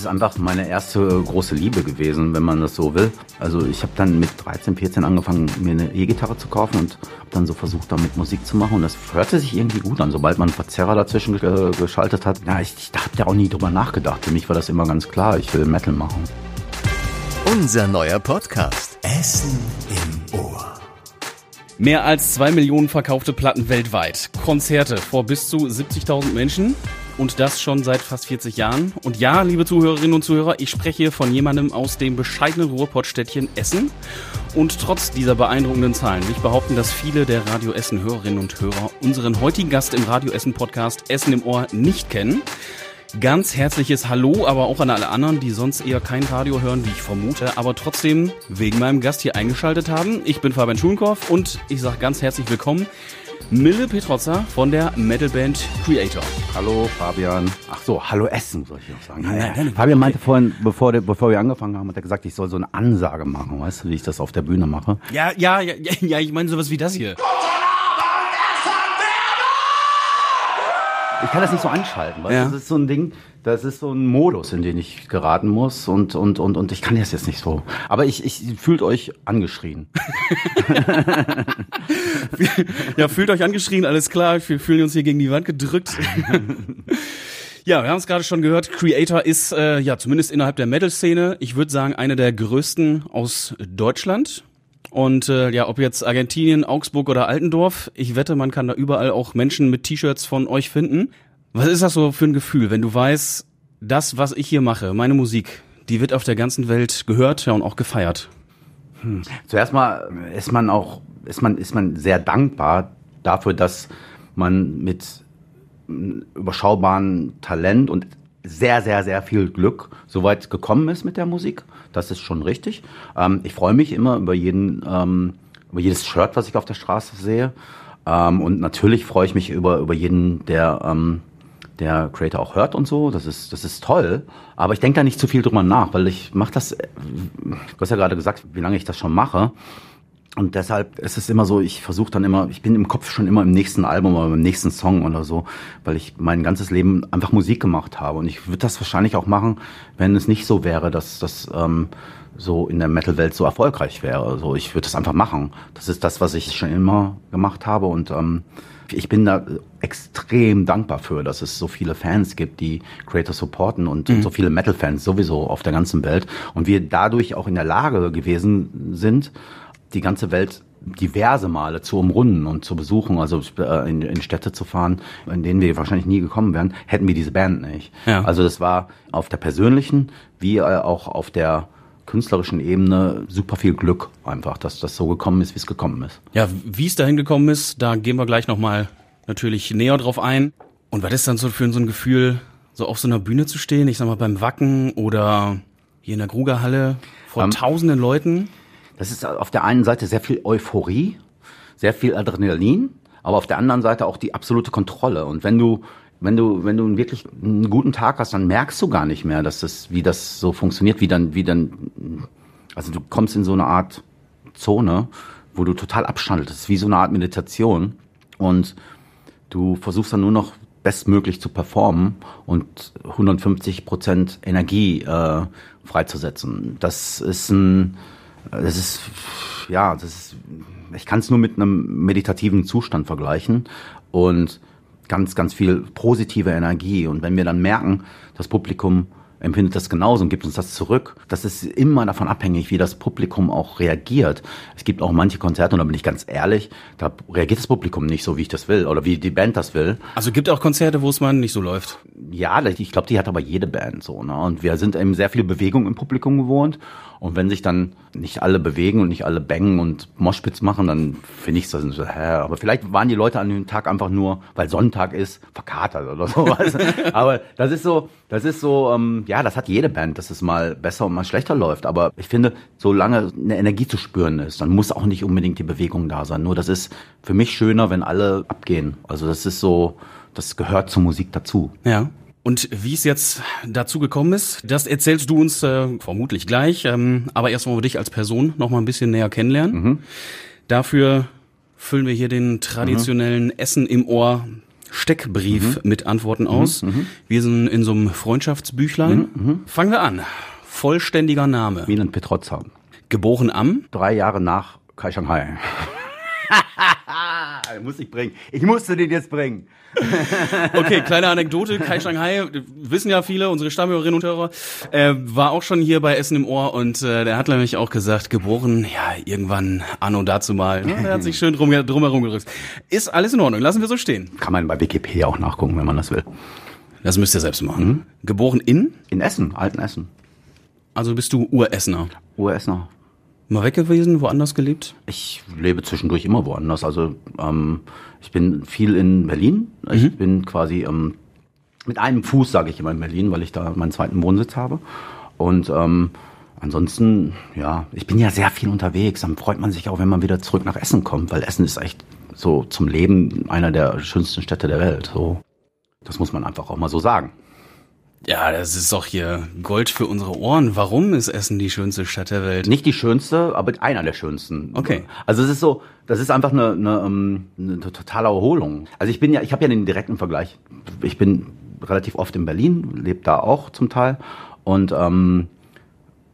ist einfach meine erste große Liebe gewesen, wenn man das so will. Also ich habe dann mit 13, 14 angefangen, mir eine E-Gitarre zu kaufen und habe dann so versucht, damit Musik zu machen. Und das hörte sich irgendwie gut an, sobald man einen Verzerrer dazwischen ge geschaltet hat. Ja, ich, ich habe da auch nie drüber nachgedacht. Für mich war das immer ganz klar, ich will Metal machen. Unser neuer Podcast. Essen im Ohr. Mehr als zwei Millionen verkaufte Platten weltweit. Konzerte vor bis zu 70.000 Menschen. Und das schon seit fast 40 Jahren. Und ja, liebe Zuhörerinnen und Zuhörer, ich spreche von jemandem aus dem bescheidenen Ruhrpottstädtchen Essen. Und trotz dieser beeindruckenden Zahlen will ich behaupten, dass viele der Radio Essen Hörerinnen und Hörer unseren heutigen Gast im Radio Essen Podcast Essen im Ohr nicht kennen. Ganz herzliches Hallo, aber auch an alle anderen, die sonst eher kein Radio hören, wie ich vermute, aber trotzdem wegen meinem Gast hier eingeschaltet haben. Ich bin Fabian Schulenkorf und ich sage ganz herzlich willkommen Mille Petrozza von der Metalband Creator. Hallo Fabian. Ach so, hallo Essen soll ich noch sagen. Ja, ja, Fabian meinte vorhin, bevor, bevor wir angefangen haben, hat er gesagt, ich soll so eine Ansage machen, weißt du, wie ich das auf der Bühne mache. Ja, ja, ja, ja ich meine sowas wie das hier. Ich kann das nicht so anschalten, weil ja. das ist so ein Ding, das ist so ein Modus, in den ich geraten muss und, und, und, und ich kann das jetzt nicht so. Aber ich, ich fühlt euch angeschrien. ja, fühlt euch angeschrien, alles klar. Wir fühlen uns hier gegen die Wand gedrückt. Ja, wir haben es gerade schon gehört. Creator ist äh, ja zumindest innerhalb der Metal-Szene, ich würde sagen, eine der größten aus Deutschland. Und äh, ja, ob jetzt Argentinien, Augsburg oder Altendorf, ich wette, man kann da überall auch Menschen mit T-Shirts von euch finden. Was ist das so für ein Gefühl, wenn du weißt, das, was ich hier mache, meine Musik, die wird auf der ganzen Welt gehört und auch gefeiert? Hm. Zuerst mal ist man auch, ist man, ist man sehr dankbar dafür, dass man mit überschaubaren Talent und sehr, sehr, sehr viel Glück so weit gekommen ist mit der Musik. Das ist schon richtig. Ähm, ich freue mich immer über jeden, ähm, über jedes Shirt, was ich auf der Straße sehe. Ähm, und natürlich freue ich mich über, über jeden, der, ähm, der Creator auch hört und so. Das ist, das ist toll. Aber ich denke da nicht zu viel drüber nach, weil ich mache das, du hast ja gerade gesagt, wie lange ich das schon mache. Und deshalb ist es immer so, ich versuche dann immer, ich bin im Kopf schon immer im nächsten Album oder im nächsten Song oder so, weil ich mein ganzes Leben einfach Musik gemacht habe. Und ich würde das wahrscheinlich auch machen, wenn es nicht so wäre, dass das ähm, so in der Metal-Welt so erfolgreich wäre. Also ich würde das einfach machen. Das ist das, was ich schon immer gemacht habe. Und ähm, ich bin da extrem dankbar für, dass es so viele Fans gibt, die Creator supporten und, mhm. so viele Metal-Fans sowieso auf der ganzen Welt. Und wir dadurch auch in der Lage gewesen sind, die ganze Welt diverse Male zu umrunden und zu besuchen, also äh, in, in Städte zu fahren, in denen wir wahrscheinlich nie gekommen wären, hätten wir diese Band nicht. Ja. Also das war auf der persönlichen wie äh, auch auf der künstlerischen Ebene super viel Glück einfach, dass das so gekommen ist, wie es gekommen ist. Ja, wie es dahin gekommen ist, da gehen wir gleich nochmal natürlich näher drauf ein. Und was ist dann so für so ein Gefühl, so auf so einer Bühne zu stehen, ich sag mal beim Wacken oder hier in der Grugerhalle vor um, tausenden Leuten? Das ist auf der einen Seite sehr viel Euphorie, sehr viel Adrenalin, aber auf der anderen Seite auch die absolute Kontrolle. Und wenn du wenn du, wenn du wirklich einen guten Tag hast, dann merkst du gar nicht mehr, dass das, wie das so funktioniert, wie dann, wie dann, also du kommst in so eine Art Zone, wo du total abschaltest, wie so eine Art Meditation. Und du versuchst dann nur noch bestmöglich zu performen und 150 Prozent Energie äh, freizusetzen. Das ist ein, das ist, ja, das ist, ich kann es nur mit einem meditativen Zustand vergleichen. Und ganz, ganz viel positive Energie. Und wenn wir dann merken, das Publikum empfindet das genauso und gibt uns das zurück. Das ist immer davon abhängig, wie das Publikum auch reagiert. Es gibt auch manche Konzerte, und da bin ich ganz ehrlich, da reagiert das Publikum nicht so, wie ich das will oder wie die Band das will. Also gibt auch Konzerte, wo es mal nicht so läuft. Ja, ich glaube, die hat aber jede Band so. Ne? Und wir sind eben sehr viel Bewegung im Publikum gewohnt. Und wenn sich dann nicht alle bewegen und nicht alle bängen und Moschpitz machen, dann finde ich es so, hä, aber vielleicht waren die Leute an dem Tag einfach nur, weil Sonntag ist, verkatert oder sowas. aber das ist so, das ist so, ähm, ja, das hat jede Band, dass es mal besser und mal schlechter läuft. Aber ich finde, solange eine Energie zu spüren ist, dann muss auch nicht unbedingt die Bewegung da sein. Nur das ist für mich schöner, wenn alle abgehen. Also das ist so, das gehört zur Musik dazu. Ja. Und wie es jetzt dazu gekommen ist, das erzählst du uns äh, vermutlich gleich. Ähm, aber erst wollen wir dich als Person noch mal ein bisschen näher kennenlernen. Mhm. Dafür füllen wir hier den traditionellen mhm. Essen im Ohr Steckbrief mit Antworten aus. Wir sind in so einem Freundschaftsbüchlein. Fangen wir an. Vollständiger Name. Milan Petrozza. Geboren am Drei Jahre nach Kai Shanghai. muss ich bringen. Ich musste den jetzt bringen. Okay, kleine Anekdote. Kai Shanghai, wissen ja viele, unsere Stammhörerinnen und Hörer, äh, war auch schon hier bei Essen im Ohr und äh, der hat nämlich auch gesagt, geboren, ja, irgendwann anno dazu mal. Der hat sich schön drum, drumherum gerückt. Ist alles in Ordnung, lassen wir so stehen. Kann man bei Wikipedia auch nachgucken, wenn man das will. Das müsst ihr selbst machen. Geboren in? In Essen, alten Essen. Also bist du Uressener. Uressener. Mal weg gewesen, woanders gelebt? Ich lebe zwischendurch immer woanders. Also ähm, ich bin viel in Berlin. Ich bin quasi ähm, mit einem Fuß, sage ich immer, in Berlin, weil ich da meinen zweiten Wohnsitz habe. Und ähm, ansonsten, ja, ich bin ja sehr viel unterwegs. Dann freut man sich auch, wenn man wieder zurück nach Essen kommt, weil Essen ist echt so zum Leben einer der schönsten Städte der Welt. So, das muss man einfach auch mal so sagen. Ja, das ist doch hier Gold für unsere Ohren. Warum ist Essen die schönste Stadt der Welt? Nicht die schönste, aber einer der schönsten. Okay. Also es ist so, das ist einfach eine, eine, ähm, eine totale Erholung. Also ich bin ja, ich habe ja den direkten Vergleich. Ich bin relativ oft in Berlin, lebe da auch zum Teil. Und ähm,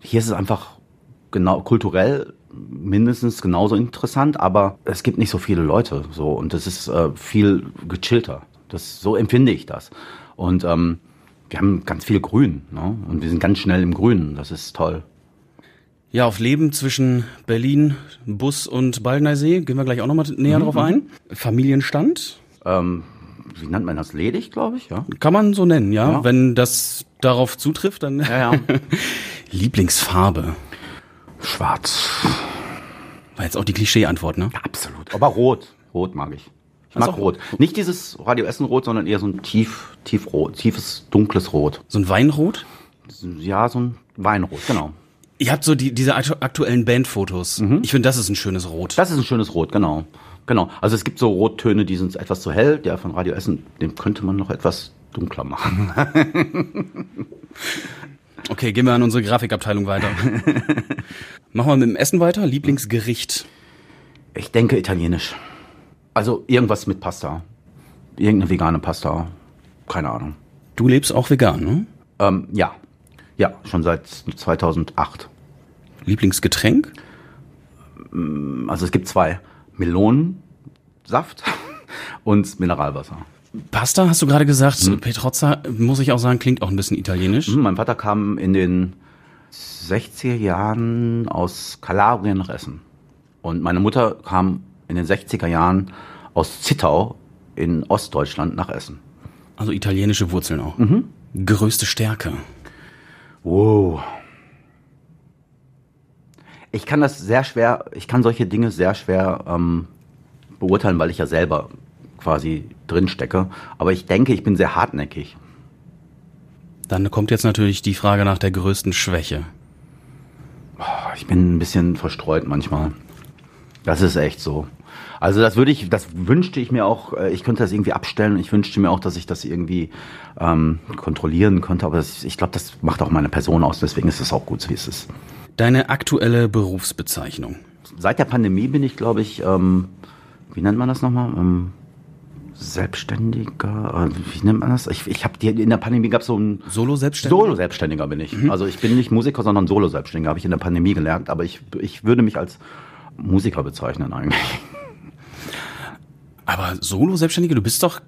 hier ist es einfach genau kulturell mindestens genauso interessant, aber es gibt nicht so viele Leute so und es ist äh, viel gechillter. Das so empfinde ich das. Und ähm, wir haben ganz viel Grün, ne? Und wir sind ganz schnell im Grünen. Das ist toll. Ja, auf Leben zwischen Berlin, Bus und Baldnersee gehen wir gleich auch nochmal näher drauf ein. Familienstand? Ähm, wie nennt man das? Ledig, glaube ich, ja. Kann man so nennen, ja. Ja. Wenn das darauf zutrifft, dann. Ja, ja. Lieblingsfarbe. Schwarz. War jetzt auch die Klischee-Antwort, ne? Ja, absolut. Aber rot. Rot mag ich. Mag rot. Nicht dieses Radio Essen Rot, sondern eher so ein tief, tiefrot, tiefes, dunkles Rot. So ein Weinrot? Ja, so ein Weinrot, genau. Ihr habt so die, diese aktu- aktuellen Bandfotos. Ich finde, das ist ein schönes Rot. Das ist ein schönes Rot, genau. Genau. Also es gibt so Rottöne, die sind etwas zu hell. Der von Radio Essen, den könnte man noch etwas dunkler machen. Okay, gehen wir an unsere Grafikabteilung weiter. Machen wir mit dem Essen weiter. Lieblingsgericht. Ich denke italienisch. Also irgendwas mit Pasta. Irgendeine vegane Pasta. Keine Ahnung. Du lebst auch vegan, ne? Ähm, ja. Ja, schon seit 2008. Lieblingsgetränk? Also es gibt zwei. Melonensaft und Mineralwasser. Pasta, hast du gerade gesagt. Petrozza, muss ich auch sagen, klingt auch ein bisschen italienisch. Hm, Mein Vater kam in den 60er Jahren aus Kalabrien nach Essen. Und meine Mutter kam in den 60er Jahren aus Zittau in Ostdeutschland nach Essen. Also italienische Wurzeln auch. Größte Stärke. Wow. Ich kann das sehr schwer, ich kann solche Dinge sehr schwer ähm, beurteilen, weil ich ja selber quasi drin stecke. Aber ich denke, ich bin sehr hartnäckig. Dann kommt jetzt natürlich die Frage nach der größten Schwäche. Ich bin ein bisschen verstreut manchmal. Das ist echt so. Also das würde ich, das wünschte ich mir auch, äh, ich könnte das irgendwie abstellen. Ich wünschte mir auch, dass ich das irgendwie ähm, kontrollieren könnte. Aber das, ich glaube, das macht auch meine Person aus. Deswegen ist es auch gut, so wie es ist. Deine aktuelle Berufsbezeichnung. Seit der Pandemie bin ich, glaube ich, ähm, wie nennt man das nochmal? Ähm, Selbstständiger, äh, wie nennt man das? Ich, ich habe in der Pandemie gab es so ein Solo-Selbstständiger? Solo-Selbstständiger bin ich. Also ich bin nicht Musiker, sondern Solo-Selbstständiger, habe ich in der Pandemie gelernt. Aber ich, ich würde mich als Musiker bezeichnen eigentlich. Aber Solo-Selbstständige, du bist doch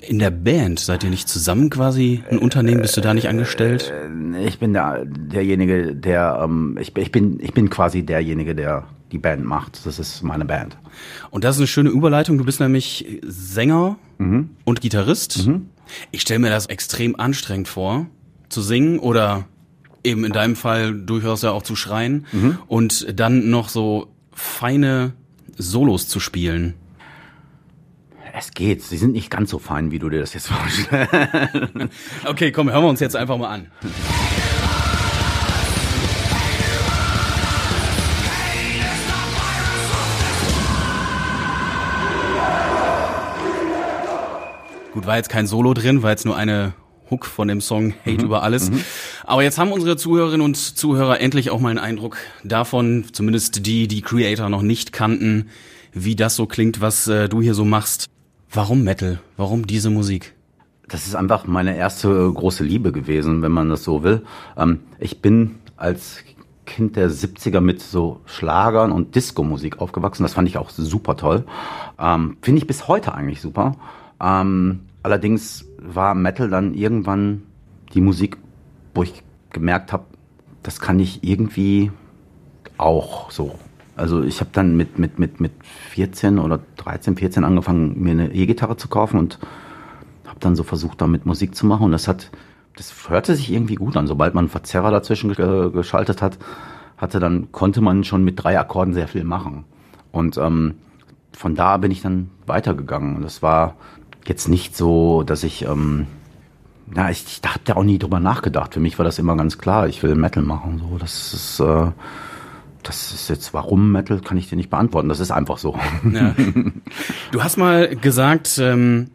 in der Band. Seid ihr nicht zusammen quasi ein Unternehmen? Bist du da nicht angestellt? Ich bin der, derjenige, der, ähm, ich, ich, bin, ich bin quasi derjenige, der die Band macht. Das ist meine Band. Und das ist eine schöne Überleitung. Du bist nämlich Sänger und Gitarrist. Ich stelle mir das extrem anstrengend vor, zu singen oder eben in deinem Fall durchaus ja auch zu schreien und dann noch so feine Solos zu spielen. Es geht. Sie sind nicht ganz so fein, wie du dir das jetzt vorstellst. Okay, komm, hören wir uns jetzt einfach mal an. Gut, war jetzt kein Solo drin, war jetzt nur eine Hook von dem Song Hate über alles. Aber jetzt haben unsere Zuhörerinnen und Zuhörer endlich auch mal einen Eindruck davon, zumindest die, die Creator noch nicht kannten, wie das so klingt, was äh, du hier so machst. Warum Metal? Warum diese Musik? Das ist einfach meine erste große Liebe gewesen, wenn man das so will. Ähm, ich bin als Kind der 70er mit so Schlagern und Disco-Musik aufgewachsen. Das fand ich auch super toll. Ähm, Finde ich bis heute eigentlich super. Ähm, allerdings war Metal dann irgendwann die Musik, wo ich gemerkt habe, das kann ich irgendwie auch so. Also ich habe dann mit, mit, mit, mit 14 oder 13, 14 angefangen, mir eine E-Gitarre zu kaufen und habe dann so versucht, damit Musik zu machen. Und das hat, das hörte sich irgendwie gut an. Sobald man einen Verzerrer dazwischen geschaltet hat, hatte, dann konnte man schon mit drei Akkorden sehr viel machen. Und ähm, von da bin ich dann weitergegangen. Und das war jetzt nicht so, dass ich, ähm, ja, ich, ich da auch nie drüber nachgedacht. Für mich war das immer ganz klar, ich will Metal machen. So, das ist, äh, das ist jetzt, warum Metal, kann ich dir nicht beantworten. Das ist einfach so. Ja. Du hast mal gesagt, ähm,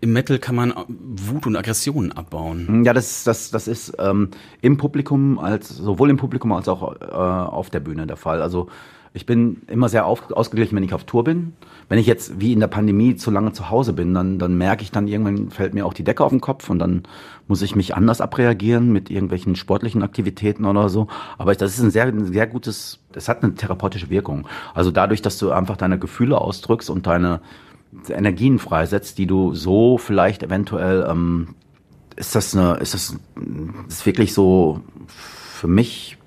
im Metal kann man Wut und Aggressionen abbauen. Ja, das, das, das ist ähm, im Publikum als sowohl im Publikum als auch äh, auf der Bühne der Fall. Also ich bin immer sehr auf, ausgeglichen, wenn ich auf Tour bin. Wenn ich jetzt wie in der Pandemie zu lange zu Hause bin, dann, dann merke ich dann irgendwann fällt mir auch die Decke auf den Kopf und dann muss ich mich anders abreagieren mit irgendwelchen sportlichen Aktivitäten oder so. Aber das ist ein sehr, ein sehr gutes, das hat eine therapeutische Wirkung. Also dadurch, dass du einfach deine Gefühle ausdrückst und deine Energien freisetzt, die du so vielleicht eventuell, ähm, ist das eine, ist das, ist wirklich so für mich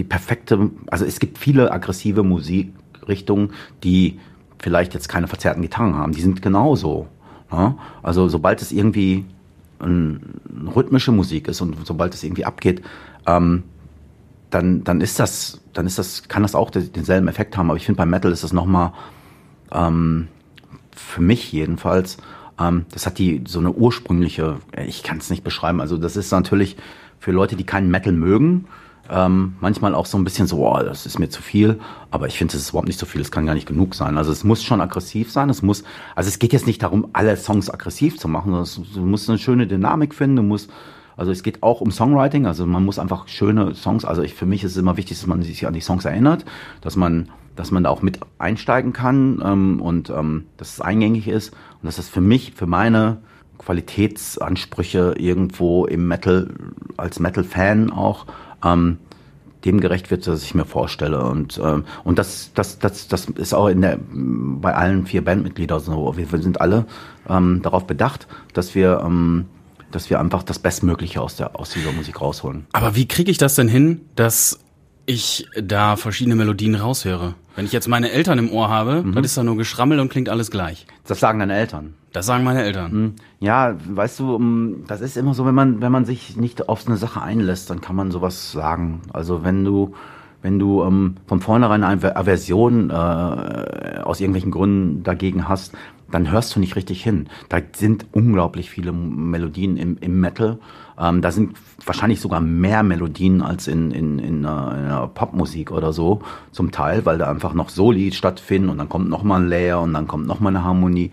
die perfekte, also es gibt viele aggressive Musikrichtungen, die vielleicht jetzt keine verzerrten Gitarren haben. Die sind genauso. Ne? Also sobald es irgendwie rhythmische Musik ist und sobald es irgendwie abgeht, ähm, dann, dann ist das, dann ist das, kann das auch denselben Effekt haben. Aber ich finde, beim Metal ist das nochmal, ähm, für mich jedenfalls, ähm, das hat die so eine ursprüngliche, ich kann es nicht beschreiben. Also das ist natürlich für Leute, die keinen Metal mögen, ähm, manchmal auch so ein bisschen so, oh, das ist mir zu viel, aber ich finde, es ist überhaupt nicht so viel, es kann gar nicht genug sein. Also es muss schon aggressiv sein, es muss, also es geht jetzt nicht darum, alle Songs aggressiv zu machen, sondern du musst eine schöne Dynamik finden, du musst, also es geht auch um Songwriting, also man muss einfach schöne Songs, also ich, für mich ist es immer wichtig, dass man sich an die Songs erinnert, dass man, dass man da auch mit einsteigen kann ähm, und ähm, dass es eingängig ist und dass das für mich, für meine Qualitätsansprüche irgendwo im Metal, als Metal-Fan auch, ähm, dem gerecht wird, was ich mir vorstelle. Und, ähm, und das, das, das, das ist auch in der, bei allen vier Bandmitgliedern so. Wir, wir sind alle ähm, darauf bedacht, dass wir, ähm, dass wir einfach das Bestmögliche aus, der, aus dieser Musik rausholen. Aber wie kriege ich das denn hin, dass ich da verschiedene Melodien raushöre? Wenn ich jetzt meine Eltern im Ohr habe, mhm. dann ist da nur Geschrammel und klingt alles gleich. Das sagen deine Eltern. Das sagen meine Eltern. Mhm. Ja, weißt du, das ist immer so, wenn man, wenn man sich nicht auf eine Sache einlässt, dann kann man sowas sagen. Also wenn du, wenn du ähm, von vornherein eine Aversion äh, aus irgendwelchen Gründen dagegen hast, dann hörst du nicht richtig hin. Da sind unglaublich viele Melodien im, im Metal. Ähm, da sind wahrscheinlich sogar mehr Melodien als in, in, in, einer, in einer Popmusik oder so, zum Teil, weil da einfach noch Soli stattfinden und dann kommt noch mal ein Layer und dann kommt noch mal eine Harmonie.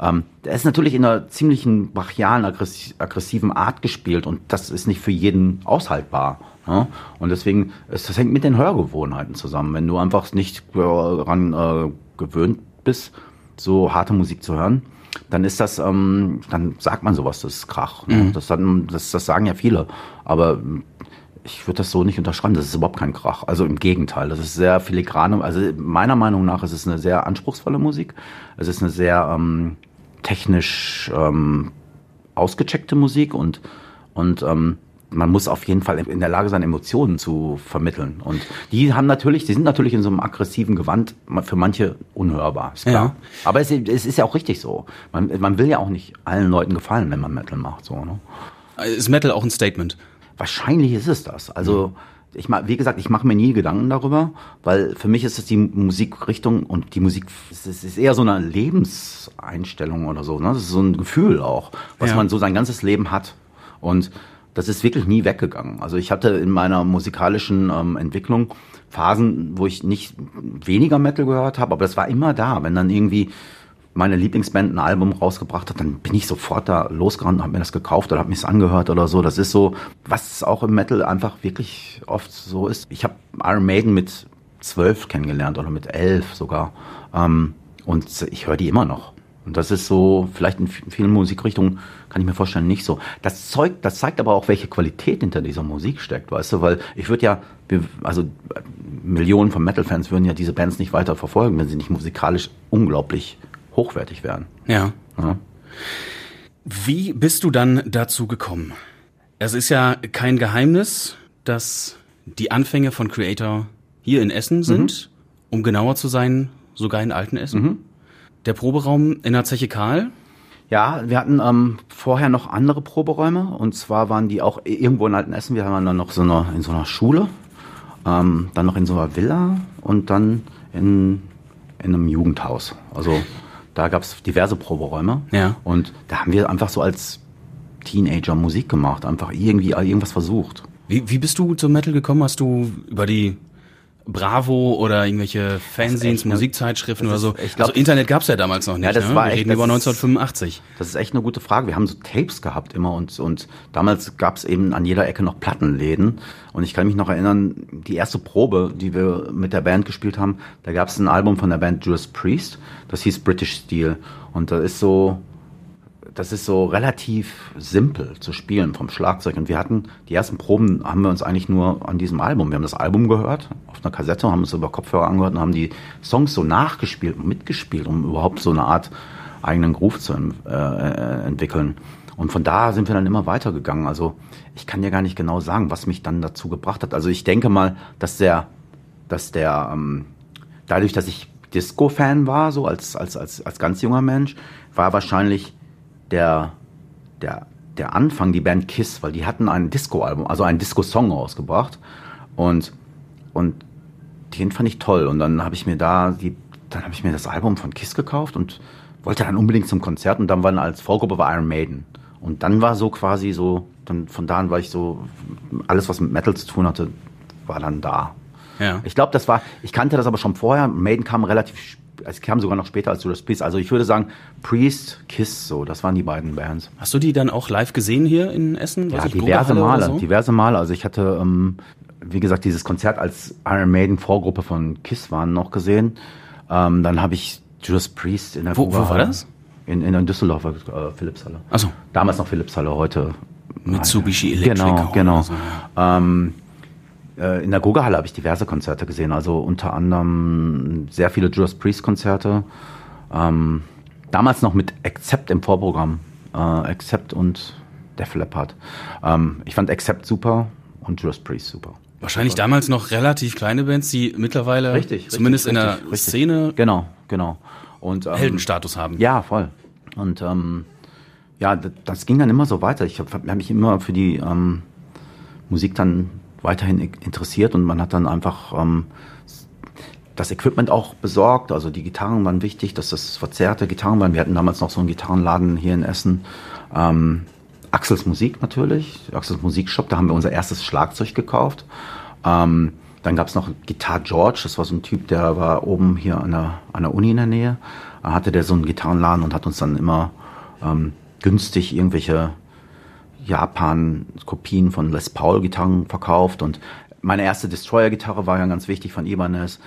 Ähm, der ist natürlich in einer ziemlichen brachialen, aggressiven Art gespielt und das ist nicht für jeden aushaltbar. Ne? Und deswegen, ist, das hängt mit den Hörgewohnheiten zusammen. Wenn du einfach nicht daran äh, gewöhnt bist, so harte Musik zu hören, dann ist das, ähm, dann sagt man sowas, das ist Krach. Ne? Mhm. Das, das, das sagen ja viele. Aber ich würde das so nicht unterschreiben, das ist überhaupt kein Krach. Also im Gegenteil, das ist sehr filigrane, also meiner Meinung nach ist es eine sehr anspruchsvolle Musik. Es ist eine sehr ähm, technisch ähm, ausgecheckte Musik und, und ähm, man muss auf jeden Fall in der Lage sein, Emotionen zu vermitteln. Und die haben natürlich, die sind natürlich in so einem aggressiven Gewand für manche unhörbar, ist klar. Ja. Aber es, es, ist ja auch richtig so. Man, man will ja auch nicht allen Leuten gefallen, wenn man Metal macht. So, ne? Ist Metal auch ein Statement? Wahrscheinlich ist es das. Also mhm ich wie gesagt, ich mache mir nie Gedanken darüber, weil für mich ist es die Musikrichtung und die Musik, es ist eher so eine Lebenseinstellung oder so. Ne? Das ist so ein Gefühl auch, was ja. man so sein ganzes Leben hat. Und das ist wirklich nie weggegangen. Also ich hatte in meiner musikalischen ähm, Entwicklung Phasen, wo ich nicht weniger Metal gehört habe, aber das war immer da. Wenn dann irgendwie meine Lieblingsband ein Album rausgebracht hat, dann bin ich sofort da losgerannt, habe mir das gekauft oder habe mir es angehört oder so. Das ist so, was auch im Metal einfach wirklich oft so ist. Ich habe Iron Maiden mit zwölf kennengelernt oder mit elf sogar. Ähm, und ich höre die immer noch. Und das ist so, vielleicht in vielen Musikrichtungen, kann ich mir vorstellen, nicht so. Das, Zeug, das zeigt aber auch, welche Qualität hinter dieser Musik steckt, weißt du, weil ich würde ja, also Millionen von Metal-Fans würden ja diese Bands nicht weiter verfolgen, wenn sie nicht musikalisch unglaublich hochwertig wären. Ja. ja. Wie bist du dann dazu gekommen? Es ist ja kein Geheimnis, dass die Anfänge von Creator hier in Essen sind, mhm. um genauer zu sein, sogar in alten Essen. Mhm. Der Proberaum in der Zeche Karl. Ja, wir hatten ähm, vorher noch andere Proberäume und zwar waren die auch irgendwo in Alten Essen. Wir waren dann noch so eine, in so einer Schule, ähm, dann noch in so einer Villa und dann in, in einem Jugendhaus. Also da gab es diverse Proberäume. Ja. Und da haben wir einfach so als Teenager Musik gemacht, einfach irgendwie irgendwas versucht. Wie, wie bist du zum Metal gekommen? Hast du über die Bravo oder irgendwelche Fanzines, Musikzeitschriften oder so. Ich glaub, also Internet gab's ja damals noch nicht. Ja, das ne? war Wir echt, reden über 1985. Das ist echt eine gute Frage. Wir haben so Tapes gehabt immer und, und damals gab's eben an jeder Ecke noch Plattenläden. Und ich kann mich noch erinnern, die erste Probe, die wir mit der Band gespielt haben, da gab's ein Album von der Band Judas Priest, das hieß British Steel. Und da ist so, das ist so relativ simpel zu spielen vom Schlagzeug. Und wir hatten, die ersten Proben haben wir uns eigentlich nur an diesem Album. Wir haben das Album gehört, auf einer Kassette, haben es über Kopfhörer angehört und haben die Songs so nachgespielt und mitgespielt, um überhaupt so eine Art eigenen Groove zu äh, äh, entwickeln. Und von da sind wir dann immer weitergegangen. Also ich kann ja gar nicht genau sagen, was mich dann dazu gebracht hat. Also ich denke mal, dass der, dass der, ähm, dadurch, dass ich Disco-Fan war, so als, als, als, als ganz junger Mensch, war wahrscheinlich der, der, der Anfang, die Band Kiss, weil die hatten ein Disco-Album, also einen Disco-Song rausgebracht. Und, und den fand ich toll. Und dann habe ich mir da die, dann habe ich mir das Album von Kiss gekauft und wollte dann unbedingt zum Konzert und dann war dann als Vorgruppe war Iron Maiden. Und dann war so quasi so, dann von da an war ich so, alles was mit Metal zu tun hatte, war dann da. Ja. Ich glaube, das war, ich kannte das aber schon vorher. Maiden kam relativ es kam sogar noch später als Judas Priest. Also ich würde sagen, Priest, Kiss, so, das waren die beiden Bands. Hast du die dann auch live gesehen hier in Essen? Ja, diverse Male, so? diverse Male. Also ich hatte, ähm, wie gesagt, dieses Konzert als Iron Maiden Vorgruppe von Kiss waren noch gesehen. Ähm, dann habe ich Judas Priest in der Wo, wo war das? In, in, in Düsseldorf, äh, Philipshalle. Achso. Damals noch Philipshalle, heute. Mitsubishi Electric. Genau, genau. So, ähm, äh, in der Goga-Halle habe ich diverse Konzerte gesehen, also unter anderem sehr viele Judas Priest-Konzerte. Ähm, damals noch mit Accept im Vorprogramm. Äh, Accept und Def Leppard. Ähm, ich fand Accept super und Judas Priest super. Wahrscheinlich super. damals noch relativ kleine Bands, die mittlerweile richtig, zumindest richtig, in der richtig, Szene genau, genau. Und, ähm, Heldenstatus haben. Ja, voll. Und ähm, ja, das, das, ging dann immer so weiter. Ich habe hab mich immer für die ähm, Musik dann weiterhin interessiert und man hat dann einfach ähm, das Equipment auch besorgt. Also die Gitarren waren wichtig, dass das verzerrte Gitarren waren. Wir hatten damals noch so einen Gitarrenladen hier in Essen. Ähm, Axels Musik natürlich, Axels Musikshop, da haben wir unser erstes Schlagzeug gekauft. Ähm, dann gab es noch Guitar George, das war so ein Typ, der war oben hier an der, an der Uni in der Nähe. Da hatte der so einen Gitarrenladen und hat uns dann immer ähm, günstig irgendwelche Japan Kopien von Les Paul Gitarren verkauft und meine erste Destroyer Gitarre war ja ganz wichtig von Ibanez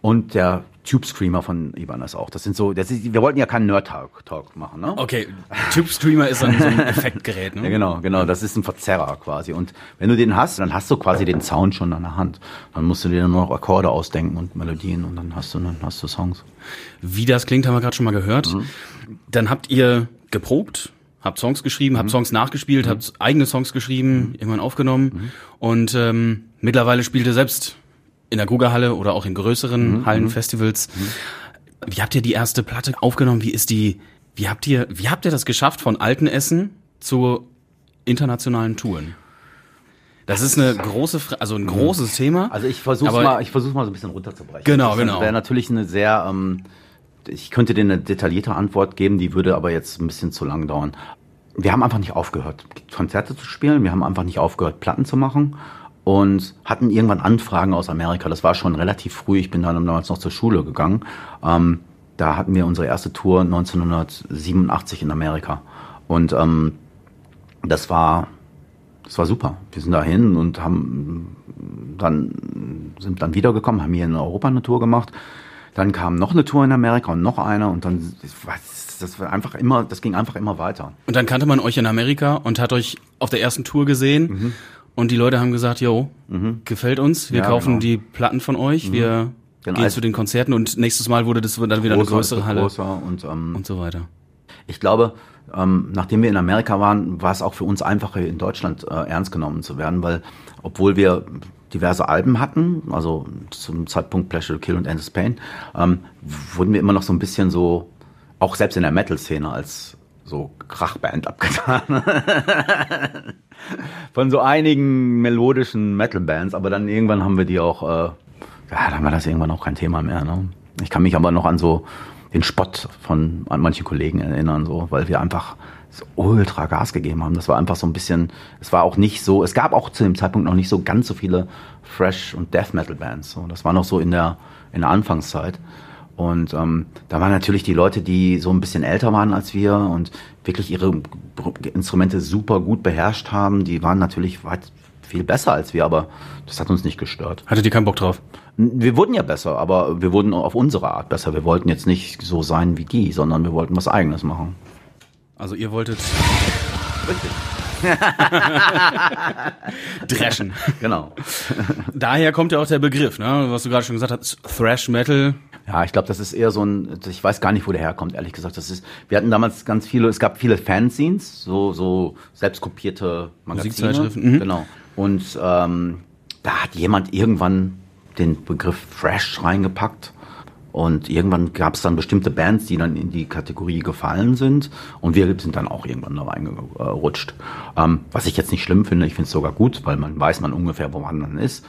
und der Tube Screamer von Ibanez auch. Das sind so, das ist, wir wollten ja keinen Nerd Talk, Talk machen, ne? Okay, Tube Screamer ist so ein, so ein Effektgerät, ne? Ja, genau, genau, das ist ein Verzerrer quasi und wenn du den hast, dann hast du quasi den Sound schon an der Hand. Dann musst du dir nur noch Akkorde ausdenken und Melodien und dann hast du dann hast du Songs. Wie das klingt, haben wir gerade schon mal gehört. Mhm. Dann habt ihr geprobt, habt Songs geschrieben, mhm. habt Songs nachgespielt, mhm. habt eigene Songs geschrieben, mhm. irgendwann aufgenommen mhm. und ähm, mittlerweile spielt ihr selbst in der Grugerhalle oder auch in größeren mhm. Hallenfestivals. Mhm. Wie habt ihr die erste Platte aufgenommen? Wie ist die? Wie habt ihr? Wie habt ihr das geschafft von alten Essen zu internationalen Touren? Das ist eine große, Fra also ein großes Thema. Also ich versuche mal, ich versuche mal so ein bisschen runterzubrechen. Genau, das genau. Wäre natürlich eine sehr ähm, ich könnte dir eine detaillierte Antwort geben, die würde aber jetzt ein bisschen zu lang dauern. Wir haben einfach nicht aufgehört, Konzerte zu spielen. Wir haben einfach nicht aufgehört, Platten zu machen und hatten irgendwann Anfragen aus Amerika. Das war schon relativ früh. Ich bin dann damals noch zur Schule gegangen. Ähm, da hatten wir unsere erste Tour 1987 in Amerika. Und ähm, das war, das war super. Wir sind dahin und haben dann, sind dann wiedergekommen, haben hier in Europa eine Tour gemacht. Dann kam noch eine Tour in Amerika und noch eine und dann, was, das, das war einfach immer, das ging einfach immer weiter. Und dann kannte man euch in Amerika und hat euch auf der ersten Tour gesehen. Mhm. Und die Leute haben gesagt, jo, gefällt uns, wir Ja, kaufen genau. die Platten von euch, wir Genau. gehen Also- zu den Konzerten und nächstes Mal wurde das dann wieder eine größere Halle größer und, ähm, und so weiter. Ich glaube, ähm, nachdem wir in Amerika waren, war es auch für uns einfacher, in Deutschland äh, ernst genommen zu werden, weil obwohl wir diverse Alben hatten, also zum Zeitpunkt Pleasure to Kill und End of Pain, ähm, wurden wir immer noch so ein bisschen so, auch selbst in der Metal-Szene als so Krachband abgetan. Von so einigen melodischen Metal-Bands, aber dann irgendwann haben wir die auch, äh, ja, dann war das irgendwann auch kein Thema mehr. Ne? Ich kann mich aber noch an so den Spott von an manchen Kollegen erinnern, so, weil wir einfach so ultra Gas gegeben haben. Das war einfach so ein bisschen, es war auch nicht so, es gab auch zu dem Zeitpunkt noch nicht so ganz so viele Fresh und Death Metal Bands. So. Das war noch so in der, in der Anfangszeit. Und ähm, da waren natürlich die Leute, die so ein bisschen älter waren als wir und wirklich ihre Instrumente super gut beherrscht haben, die waren natürlich weit viel besser als wir, aber das hat uns nicht gestört. Hattet ihr keinen Bock drauf? Wir wurden ja besser, aber wir wurden auf unsere Art besser. Wir wollten jetzt nicht so sein wie die, sondern wir wollten was Eigenes machen. Also ihr wolltet Richtig. dreschen. Genau. Daher kommt ja auch der Begriff, ne? was du gerade schon gesagt hast, Thrash Metal. Ja, ich glaube, das ist eher so ein, ich weiß gar nicht, wo der herkommt, ehrlich gesagt. Das ist, wir hatten damals ganz viele, es gab viele Fanzines, so, so selbstkopierte Magazine. Mhm. Genau. Und ähm, da hat jemand irgendwann den Begriff Fresh reingepackt. Und irgendwann gab es dann bestimmte Bands, die dann in die Kategorie gefallen sind. Und wir sind dann auch irgendwann da reingerutscht. Ähm, was ich jetzt nicht schlimm finde, ich finde es sogar gut, weil man weiß man ungefähr, wo man dann ist.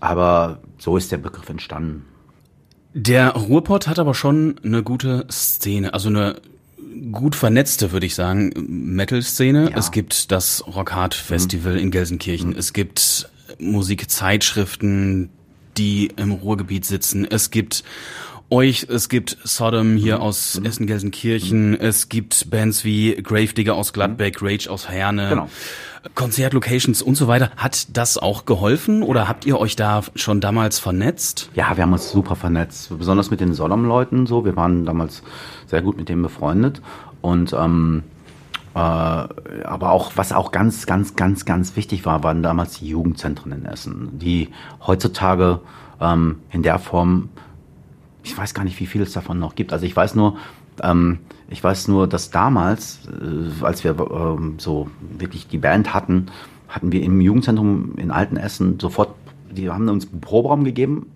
Aber so ist der Begriff entstanden. Der Ruhrpott hat aber schon eine gute Szene, also eine gut vernetzte, würde ich sagen, Metal-Szene. Ja. Es gibt das Rockhard Festival in Gelsenkirchen. Es gibt Musikzeitschriften, die im Ruhrgebiet sitzen. Es gibt euch, es gibt Sodom hier aus Essen-Gelsenkirchen. Es gibt Bands wie Gravedigger aus Gladbeck, Rage aus Herne. Genau. Konzertlocations und so weiter. Hat das auch geholfen oder habt ihr euch da schon damals vernetzt? Ja, wir haben uns super vernetzt, besonders mit den Sodom-Leuten so. Wir waren damals sehr gut mit denen befreundet und ähm, äh, aber auch was auch ganz, ganz, ganz, ganz wichtig war, waren damals die Jugendzentren in Essen, die heutzutage ähm, in der Form, ich weiß gar nicht, wie viel es davon noch gibt. Also ich weiß nur, ähm, ich weiß nur, dass damals, äh, als wir ähm, so wirklich die Band hatten, hatten wir im Jugendzentrum in Altenessen sofort, die haben uns einen Proberaum gegeben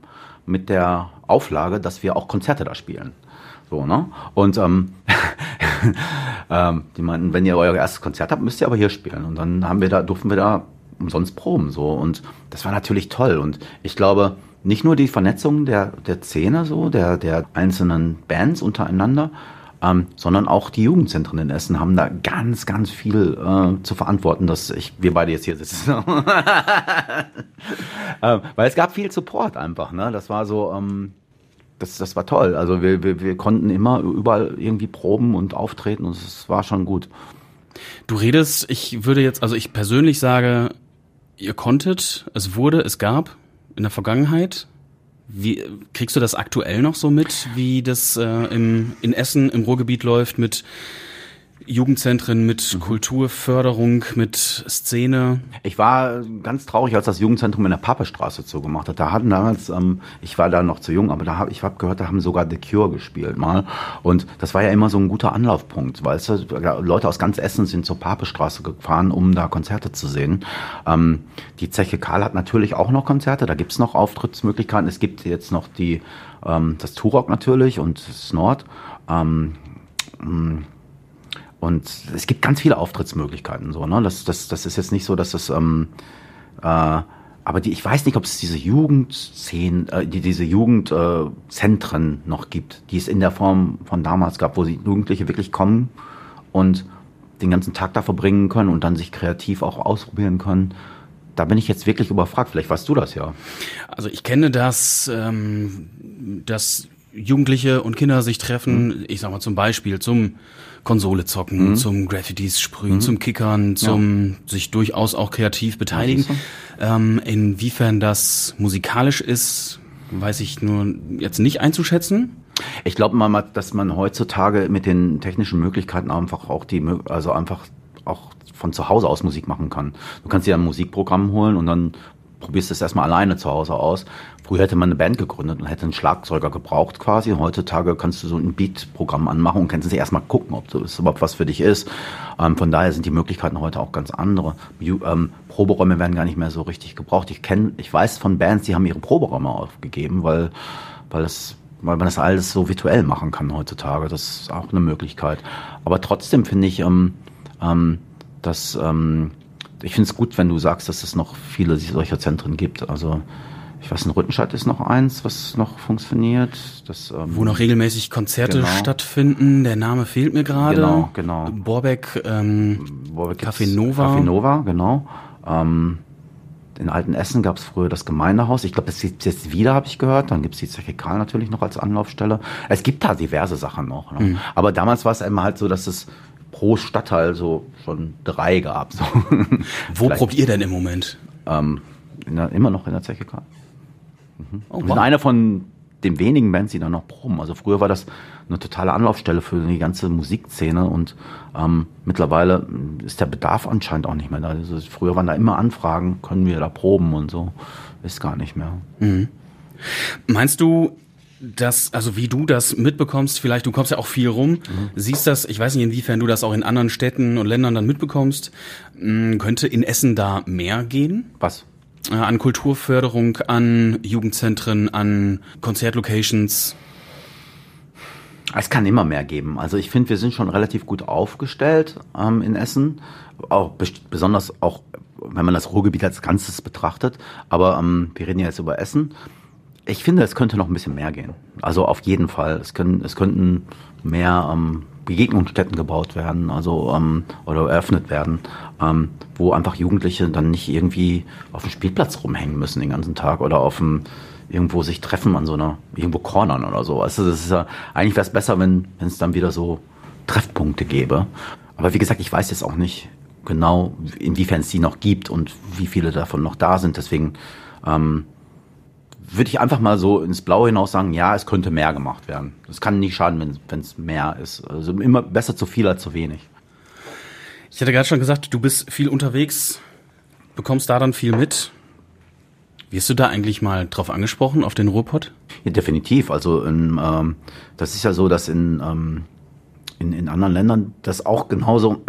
mit der Auflage, dass wir auch Konzerte da spielen. So, ne? Und ähm, ähm, die meinten, wenn ihr euer erstes Konzert habt, müsst ihr aber hier spielen. Und dann haben wir da, durften wir da umsonst proben. So. Und das war natürlich toll. Und ich glaube, nicht nur die Vernetzung der, der Szene, so, der, der einzelnen Bands untereinander, ähm, sondern auch die Jugendzentren in Essen haben da ganz, ganz viel äh, zu verantworten, dass ich, wir beide jetzt hier sitzen. ähm, weil es gab viel Support einfach, ne? Das war so, ähm, das, das war toll. Also wir, wir, wir konnten immer überall irgendwie proben und auftreten und es war schon gut. Du redest, ich würde jetzt, also ich persönlich sage, ihr konntet, es wurde, es gab in der Vergangenheit. Wie kriegst du das aktuell noch so mit, wie das äh, im, in Essen im Ruhrgebiet läuft mit Jugendzentren, mit Kulturförderung, mit Szene? Ich war ganz traurig, als das Jugendzentrum in der Pappestraße zugemacht hat. Da hatten damals, ähm, ich war da noch zu jung, aber da hab, ich habe gehört, da haben sogar The Cure gespielt mal. Und das war ja immer so ein guter Anlaufpunkt, weißt du? Leute aus ganz Essen sind zur Pappestraße gefahren, um da Konzerte zu sehen. Ähm, die Zeche Karl hat natürlich auch noch Konzerte, da gibt's noch Auftrittsmöglichkeiten. Es gibt jetzt noch die, ähm, das Turok natürlich und das Nord. Ähm, mh, und es gibt ganz viele Auftrittsmöglichkeiten, so, ne? Das, das, das ist jetzt nicht so, dass das, ähm, äh, aber die, ich weiß nicht, ob es diese Jugendszenen, äh, die, diese Jugendzentren äh, noch gibt, die es in der Form von damals gab, wo die Jugendliche wirklich kommen und den ganzen Tag da verbringen können und dann sich kreativ auch ausprobieren können. Da bin ich jetzt wirklich überfragt. Vielleicht weißt du das ja. Also ich kenne das, ähm, dass Jugendliche und Kinder sich treffen, ich sag mal zum Beispiel zum Konsole zocken, zum Graffitis sprühen, zum Kickern, zum sich durchaus auch kreativ beteiligen. ähm, inwiefern das musikalisch ist, weiß ich nur jetzt nicht einzuschätzen. Ich glaube mal, dass man heutzutage mit den technischen Möglichkeiten einfach auch die, also einfach auch von zu Hause aus Musik machen kann. Du kannst dir ein Musikprogramm holen und dann probierst es erstmal alleine zu Hause aus. Früher hätte man eine Band gegründet und hätte einen Schlagzeuger gebraucht quasi. Heutzutage kannst du so ein Beat-Programm anmachen und kannst erstmal gucken, ob das überhaupt was für dich ist. Ähm, von daher sind die Möglichkeiten heute auch ganz andere. Ähm, Proberäume werden gar nicht mehr so richtig gebraucht. Ich kenne, ich weiß von Bands, die haben ihre Proberäume aufgegeben, weil, weil das weil man das alles so virtuell machen kann heutzutage. Das ist auch eine Möglichkeit. Aber trotzdem finde ich, ähm, ähm, dass ähm, ich finde es gut, wenn du sagst, dass es noch viele solcher Zentren gibt. Also ich weiß, in Rüttenscheid ist noch eins, was noch funktioniert. Das, ähm, Wo noch regelmäßig Konzerte genau. stattfinden. Der Name fehlt mir gerade. Genau, genau. Borbeck, ähm, Borbeck Café Nova. Café Nova, genau. Ähm, in Alten Essen gab es früher das Gemeindehaus. Ich glaube, das gibt jetzt wieder, habe ich gehört. Dann gibt es die Zeche Karl natürlich noch als Anlaufstelle. Es gibt da diverse Sachen noch. Ne? Mhm. Aber damals war es immer halt so, dass es pro Stadtteil so schon drei gab. So. Wo probt ihr denn im Moment? Ähm, der, immer noch in der Zeche Karl. Mhm. Oh, wow. Wir sind eine von den wenigen Bands, die da noch proben. Also früher war das eine totale Anlaufstelle für die ganze Musikszene und ähm, mittlerweile ist der Bedarf anscheinend auch nicht mehr da. Also früher waren da immer Anfragen, können wir da proben und so. Ist gar nicht mehr. Mhm. Meinst du, dass, also wie du das mitbekommst, vielleicht, du kommst ja auch viel rum, mhm. siehst das, ich weiß nicht, inwiefern du das auch in anderen Städten und Ländern dann mitbekommst, hm, könnte in Essen da mehr gehen? Was? Äh, an Kulturförderung, an Jugendzentren, an Konzertlocations? Es kann immer mehr geben. Also ich finde, wir sind schon relativ gut aufgestellt ähm, in Essen, auch besonders auch, wenn man das Ruhrgebiet als Ganzes betrachtet. Aber ähm, wir reden ja jetzt über Essen. Ich finde, es könnte noch ein bisschen mehr gehen. Also auf jeden Fall. Es können, es könnten mehr ähm, Begegnungsstätten gebaut werden, also ähm, oder eröffnet werden, ähm, wo einfach Jugendliche dann nicht irgendwie auf dem Spielplatz rumhängen müssen den ganzen Tag oder auf dem irgendwo sich treffen an so einer irgendwo Cornern oder so. Also das ist ja eigentlich wäre es besser, wenn wenn es dann wieder so Treffpunkte gäbe. Aber wie gesagt, ich weiß jetzt auch nicht genau, inwiefern es die noch gibt und wie viele davon noch da sind. Deswegen ähm, würde ich einfach mal so ins Blaue hinaus sagen, ja, es könnte mehr gemacht werden. Es kann nicht schaden, wenn es mehr ist. Also immer besser zu viel als zu wenig. Ich hatte gerade schon gesagt, du bist viel unterwegs, bekommst da dann viel mit. Wirst du da eigentlich mal drauf angesprochen, auf den Ruhrpott? Ja, definitiv. Also in, ähm, das ist ja so, dass in, ähm, in, in anderen Ländern das auch genauso,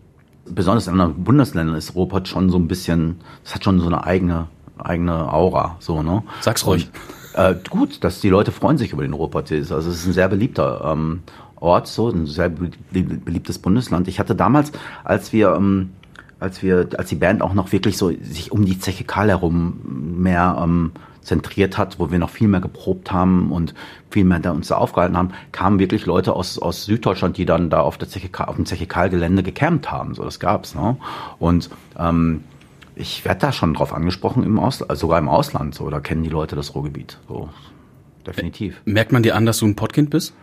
besonders in anderen Bundesländern ist Ruhrpott schon so ein bisschen, das hat schon so eine eigene eigene Aura. So, ne? Sag's ruhig. Und, äh, gut, dass die Leute freuen sich über den Ruhrpott. Also es ist ein sehr beliebter ähm, Ort, so ein sehr beliebtes Bundesland. Ich hatte damals, als wir ähm, als wir, als die Band auch noch wirklich so sich um die Zeche Karl herum mehr ähm, zentriert hat, wo wir noch viel mehr geprobt haben und viel mehr da uns da aufgehalten haben, kamen wirklich Leute aus, aus Süddeutschland, die dann da auf, der Zeche, auf dem Zeche Karl Gelände gecampt haben. So, das gab's. Ne? Und ähm, ich werde da schon drauf angesprochen, im Ausland, also sogar im Ausland, so, da kennen die Leute das Ruhrgebiet, so, definitiv. Merkt man dir an, dass du ein Pottkind bist?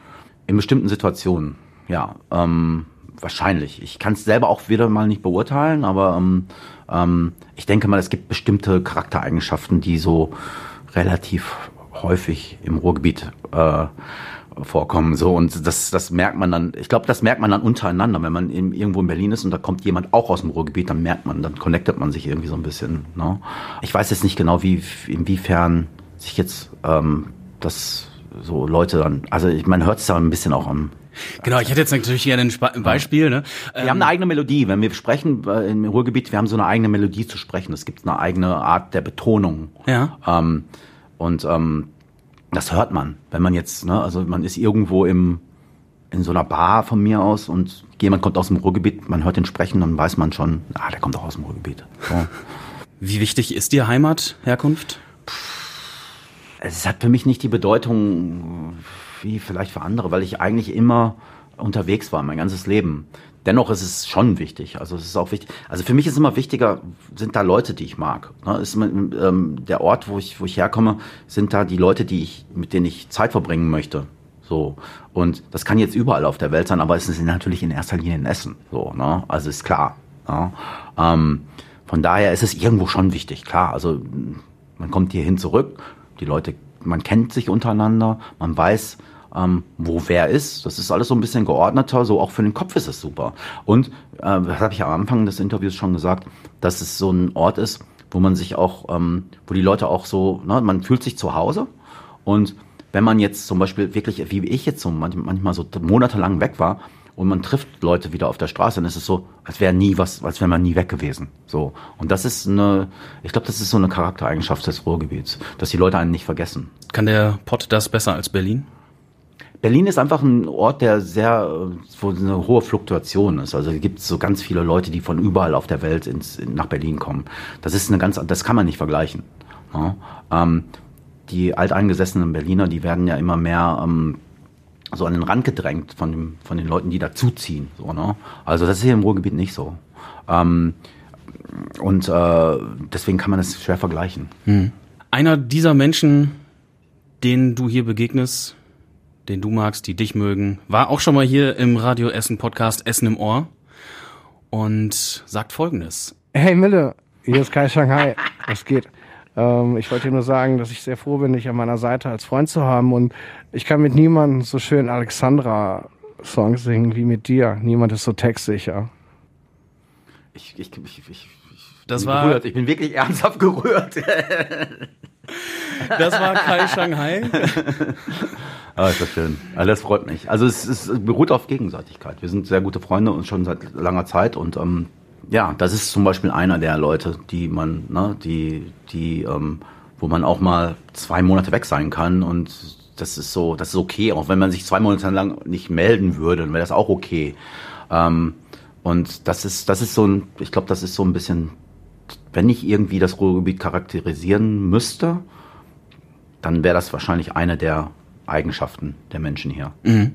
In bestimmten Situationen, ja, ähm, wahrscheinlich. Ich kann es selber auch wieder mal nicht beurteilen, aber ähm, ähm, ich denke mal, es gibt bestimmte Charaktereigenschaften, die so relativ häufig im Ruhrgebiet äh, vorkommen. So und das, das merkt man dann. Ich glaube, das merkt man dann untereinander, wenn man in, irgendwo in Berlin ist und da kommt jemand auch aus dem Ruhrgebiet, dann merkt man, dann connectet man sich irgendwie so ein bisschen. Ne? Ich weiß jetzt nicht genau, wie inwiefern sich jetzt ähm, das so Leute dann. Also ich, man hört es ja ein bisschen auch am Genau, ich hätte jetzt natürlich gerne ein Beispiel. Ne? Wir ähm, haben eine eigene Melodie. Wenn wir sprechen äh, im Ruhrgebiet, wir haben so eine eigene Melodie zu sprechen. Es gibt eine eigene Art der Betonung. Ja. Ähm, und ähm, das hört man, wenn man jetzt, ne, also man ist irgendwo im, in so einer Bar von mir aus und jemand kommt aus dem Ruhrgebiet, man hört ihn sprechen, dann weiß man schon, ah, der kommt auch aus dem Ruhrgebiet. So. Wie wichtig ist dir Heimat, Herkunft? Es hat für mich nicht die Bedeutung wie vielleicht für andere, weil ich eigentlich immer unterwegs war, mein ganzes Leben dennoch ist es schon wichtig. Also es ist auch wichtig. Also für mich ist immer wichtiger, sind da Leute, die ich mag. Ne? Ist, ähm, der Ort, wo ich, wo ich herkomme, sind da die Leute, die ich, mit denen ich Zeit verbringen möchte. So. Und das kann jetzt überall auf der Welt sein, aber es ist natürlich in erster Linie in Essen. So, ne? Also ist klar. Ne? Ähm, von daher ist es irgendwo schon wichtig, klar. Also man kommt hierhin zurück, die Leute, man kennt sich untereinander, man weiß, ähm, wo wer ist. Das ist alles so ein bisschen geordneter, so auch für den Kopf ist es super. Und äh, das habe ich am Anfang des Interviews schon gesagt, dass es so ein Ort ist, wo man sich auch, ähm, wo die Leute auch so, ne, man fühlt sich zu Hause und wenn man jetzt zum Beispiel wirklich, wie ich jetzt so manchmal so monatelang weg war, und man trifft Leute wieder auf der Straße, dann ist es so, als wäre nie was, als wäre man nie weg gewesen. So. Und das ist eine, ich glaube, das ist so eine Charaktereigenschaft des Ruhrgebiets, dass die Leute einen nicht vergessen. Kann der Pott das besser als Berlin? Berlin ist einfach ein Ort, der sehr, wo eine hohe Fluktuation ist. Also es gibt so ganz viele Leute, die von überall auf der Welt ins, nach Berlin kommen. Das ist eine ganz, das kann man nicht vergleichen. Ja? Ähm, die alteingesessenen Berliner, die werden ja immer mehr ähm, so an den Rand gedrängt von, dem, von den Leuten, die dazuziehen. So, ne? Also das ist hier im Ruhrgebiet nicht so. Ähm, und äh, deswegen kann man das schwer vergleichen. Hm. Einer dieser Menschen, denen du hier begegnest, den du magst, die dich mögen, war auch schon mal hier im Radio Essen Podcast Essen im Ohr und sagt folgendes. Hey Mille, hier ist Kai Shanghai. Was geht? Ähm, ich wollte dir nur sagen, dass ich sehr froh bin, dich an meiner Seite als Freund zu haben und ich kann mit niemandem so schön Alexandra-Songs singen wie mit dir. Niemand ist so textsicher. Ich, ich, ich, ich, ich das bin war, gerührt. Ich bin wirklich ernsthaft gerührt. das war Kai Shanghai. Ah, ist das schön. Also das freut mich. Also es, es beruht auf Gegenseitigkeit. Wir sind sehr gute Freunde und schon seit langer Zeit und ähm, ja, das ist zum Beispiel einer der Leute, die man, ne, die, die, ähm, wo man auch mal zwei Monate weg sein kann und das ist so, das ist okay. Auch wenn man sich zwei Monate lang nicht melden würde, dann wäre das auch okay. Ähm, und das ist, das ist so ein, ich glaube, das ist so ein bisschen, wenn ich irgendwie das Ruhrgebiet charakterisieren müsste, dann wäre das wahrscheinlich eine der Eigenschaften der Menschen hier. Mhm.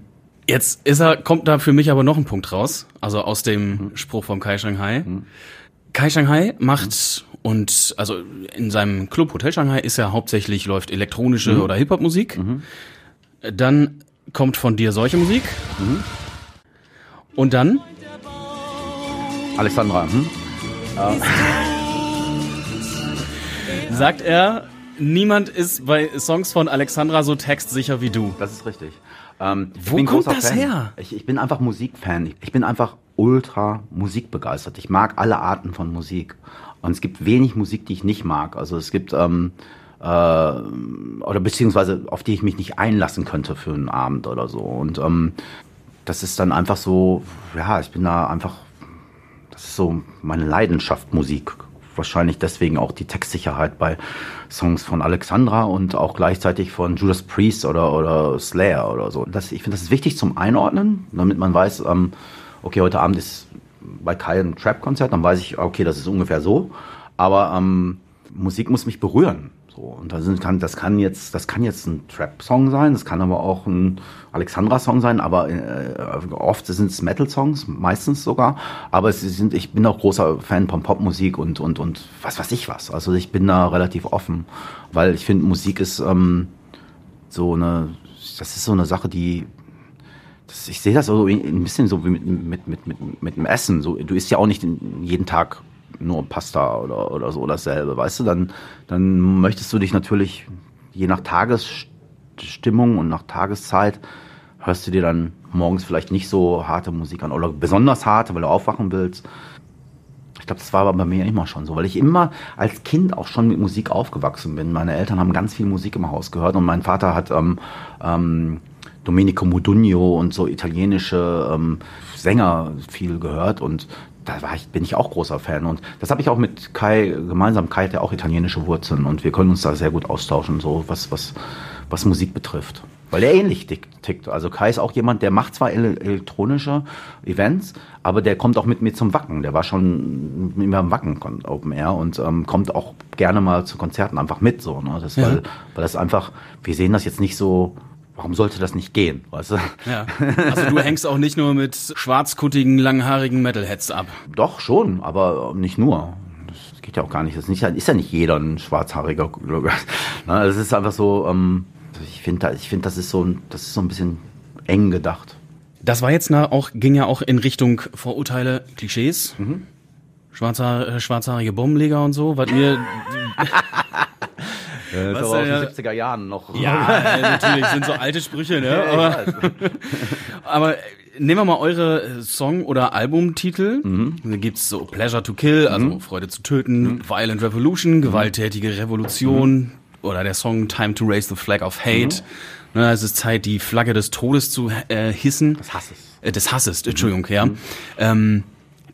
Jetzt ist er, kommt da für mich aber noch ein Punkt raus, also aus dem mhm. Spruch vom Kai Shanghai. Mhm. Kai Shanghai macht mhm. und also in seinem Club Hotel Shanghai ist ja hauptsächlich läuft elektronische mhm. oder Hip-Hop Musik. Mhm. Dann kommt von dir solche Musik. Mhm. Und dann Alexandra. Hm? Sagt er, niemand ist bei Songs von Alexandra so textsicher wie du. Das ist richtig. Ähm, Wo kommt das Fan. her? Ich, ich, bin einfach Musikfan. Ich, ich bin einfach ultra musikbegeistert. Ich mag alle Arten von Musik. Und es gibt wenig Musik, die ich nicht mag. Also es gibt, ähm, äh, oder beziehungsweise auf die ich mich nicht einlassen könnte für einen Abend oder so. Und ähm, das ist dann einfach so, ja, ich bin da einfach, das ist so meine Leidenschaft, Musik wahrscheinlich deswegen auch die Textsicherheit bei Songs von Alexandra und auch gleichzeitig von Judas Priest oder, oder Slayer oder so. Das, ich finde, das ist wichtig zum Einordnen, damit man weiß, ähm, okay, heute Abend ist bei Kai ein Trap-Konzert, dann weiß ich, okay, das ist ungefähr so. Aber ähm, Musik muss mich berühren. So, und das kann, das kann jetzt, das kann jetzt ein Trap-Song sein, das kann aber auch ein Alexandra-Song sein, aber äh, oft sind es Metal-Songs, meistens sogar. Aber es sind, ich bin auch großer Fan von Popmusik und, und, und was weiß ich was. Also ich bin da relativ offen, weil ich finde, Musik ist ähm, so eine, das ist so eine Sache, die das, ich sehe das so ein bisschen so wie mit, mit, mit, mit, mit dem Essen. So, du isst ja auch nicht jeden Tag nur Pasta oder, oder so dasselbe, weißt du, dann, dann möchtest du dich natürlich je nach Tagesstimmung und nach Tageszeit hörst du dir dann morgens vielleicht nicht so harte Musik an oder besonders harte, weil du aufwachen willst. Ich glaube, das war aber bei mir immer schon so, weil ich immer als Kind auch schon mit Musik aufgewachsen bin. Meine Eltern haben ganz viel Musik im Haus gehört und mein Vater hat ähm, ähm, Domenico Modugno und so italienische ähm, Sänger viel gehört und da war ich, bin ich auch großer Fan. Und das habe ich auch mit Kai gemeinsam. Kai hat ja auch italienische Wurzeln und wir können uns da sehr gut austauschen, so was, was, was Musik betrifft. Weil er ähnlich tickt. Also Kai ist auch jemand, der macht zwar elektronische Events, aber der kommt auch mit mir zum Wacken. Der war schon immer am Wacken Open Air und ähm, kommt auch gerne mal zu Konzerten einfach mit. So, ne? das, ja. weil, weil das einfach, wir sehen das jetzt nicht so warum sollte das nicht gehen? Weißt du? Ja. Also du hängst auch nicht nur mit schwarzkuttigen, langhaarigen Metalheads ab. Doch, schon, aber nicht nur. Das geht ja auch gar nicht. Das ist, nicht, ist ja nicht jeder ein schwarzhaariger. Es ist einfach so, ähm, ich finde, ich finde, das ist so, das ist so ein bisschen eng gedacht. Das war jetzt na, auch, ging ja auch in Richtung Vorurteile, Klischees. Mhm. Schwarzer, äh, schwarzhaarige Bombenleger und so, was ihr Äh, das Was, aber aus den 70er Jahren noch. Ja, natürlich sind so alte Sprüche, ne? Aber, aber äh, nehmen wir mal eure äh, Song- oder Albumtitel. Da gibt's so Pleasure to Kill, also Freude zu töten, Violent Revolution, gewalttätige Revolution oder der Song Time to Raise the Flag of Hate. Ne, es ist Zeit, die Flagge des Todes zu äh, hissen. Des Hasses. Äh, des Hasses, Entschuldigung, ja. Ähm,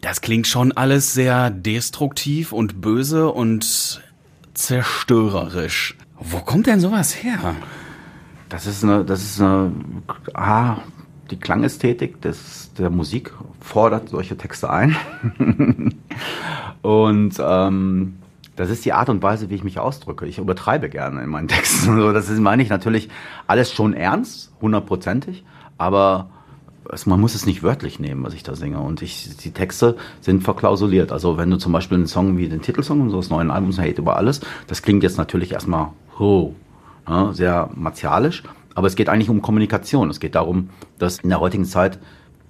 das klingt schon alles sehr destruktiv und böse und zerstörerisch. Wo kommt denn sowas her? Das ist eine, das ist eine, ah, die Klangästhetik des, der Musik fordert solche Texte ein. und ähm, das ist die Art und Weise, wie ich mich ausdrücke. Ich übertreibe gerne in meinen Texten. So, das ist, meine ich natürlich alles schon ernst, hundertprozentig, aber es, man muss es nicht wörtlich nehmen, was ich da singe. Und ich, die Texte sind verklausuliert. Also wenn du zum Beispiel einen Song wie den Titelsong unseres neuen Albums Hate über alles, das klingt jetzt natürlich erstmal ho, ne, sehr martialisch, aber es geht eigentlich um Kommunikation. Es geht darum, dass in der heutigen Zeit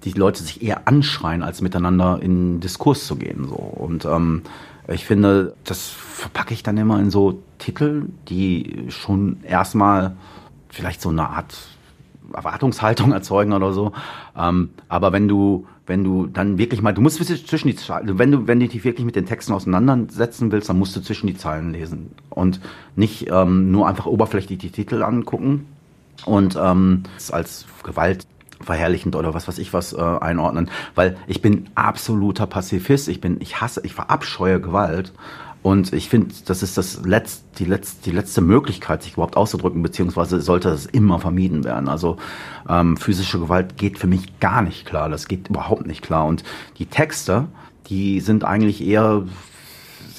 die Leute sich eher anschreien, als miteinander in Diskurs zu gehen. So. Und ähm, ich finde, das verpacke ich dann immer in so Titel, die schon erstmal vielleicht so eine Art Erwartungshaltung erzeugen oder so. Ähm, aber wenn du, wenn du dann wirklich mal, du musst zwischen die Zeilen, wenn du, wenn du dich wirklich mit den Texten auseinandersetzen willst, dann musst du zwischen die Zeilen lesen und nicht ähm, nur einfach oberflächlich die Titel angucken und ähm, als Gewalt verherrlichend oder was weiß ich was äh, einordnen, weil ich bin absoluter Pazifist, ich bin, ich hasse, ich verabscheue Gewalt und ich finde, das ist das letzt, die, letzt, die letzte Möglichkeit, sich überhaupt auszudrücken, beziehungsweise sollte das immer vermieden werden. Also ähm, physische Gewalt geht für mich gar nicht klar, das geht überhaupt nicht klar. Und die Texte, die sind eigentlich eher